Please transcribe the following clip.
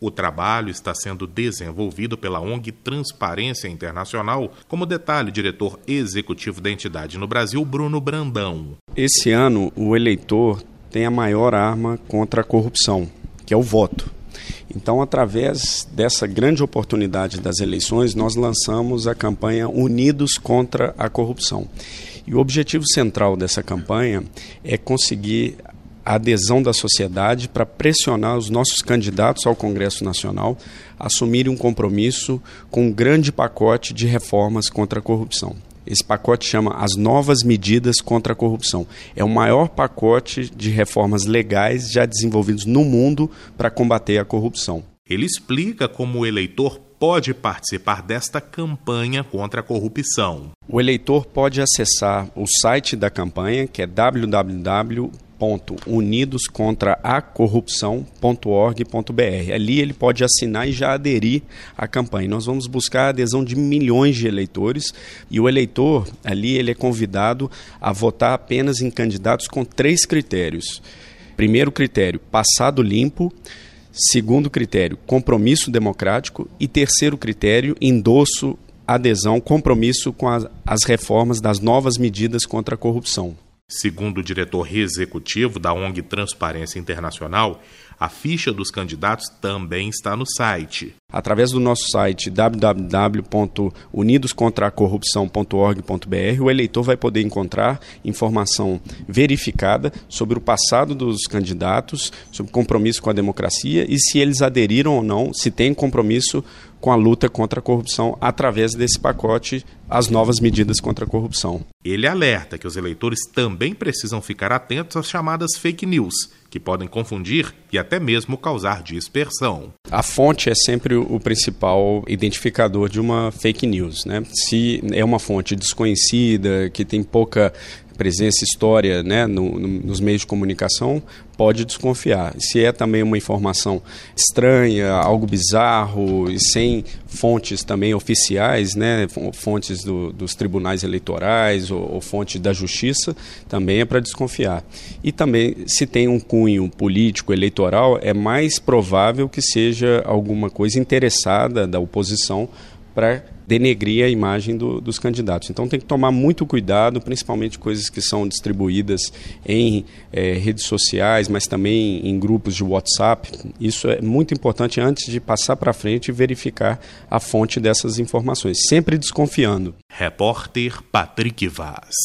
O trabalho está sendo desenvolvido pela ONG Transparência Internacional, como detalhe diretor executivo da entidade no Brasil, Bruno Brandão. Esse ano, o eleitor tem a maior arma contra a corrupção, que é o voto. Então, através dessa grande oportunidade das eleições, nós lançamos a campanha Unidos contra a Corrupção. E o objetivo central dessa campanha é conseguir a adesão da sociedade para pressionar os nossos candidatos ao Congresso Nacional a assumirem um compromisso com um grande pacote de reformas contra a corrupção. Esse pacote chama As Novas Medidas contra a Corrupção. É o maior pacote de reformas legais já desenvolvidos no mundo para combater a corrupção. Ele explica como o eleitor pode participar desta campanha contra a corrupção. O eleitor pode acessar o site da campanha, que é www unidoscontraacorrupção.org.br. Ali ele pode assinar e já aderir à campanha. Nós vamos buscar a adesão de milhões de eleitores e o eleitor ali ele é convidado a votar apenas em candidatos com três critérios. Primeiro critério, passado limpo. Segundo critério, compromisso democrático. E terceiro critério, endosso, adesão, compromisso com as, as reformas das novas medidas contra a corrupção. Segundo o diretor executivo da ONG Transparência Internacional, a ficha dos candidatos também está no site. Através do nosso site www.unidoscontraacorrupção.org.br, o eleitor vai poder encontrar informação verificada sobre o passado dos candidatos, sobre compromisso com a democracia e se eles aderiram ou não, se tem compromisso com a luta contra a corrupção através desse pacote as novas medidas contra a corrupção. Ele alerta que os eleitores também precisam ficar atentos às chamadas fake news, que podem confundir e até mesmo causar dispersão. A fonte é sempre o principal identificador de uma fake news. Né? Se é uma fonte desconhecida, que tem pouca presença, história né, no, no, nos meios de comunicação, pode desconfiar. Se é também uma informação estranha, algo bizarro e sem fontes também oficiais, né, fontes do, dos tribunais eleitorais ou, ou fontes da justiça, também é para desconfiar. E também, se tem um cunho político, eleitoral, é mais provável que seja alguma coisa interessada da oposição para denegrir a imagem do, dos candidatos. Então tem que tomar muito cuidado, principalmente coisas que são distribuídas em é, redes sociais, mas também em grupos de WhatsApp. Isso é muito importante antes de passar para frente e verificar a fonte dessas informações, sempre desconfiando. Repórter Patrick Vaz.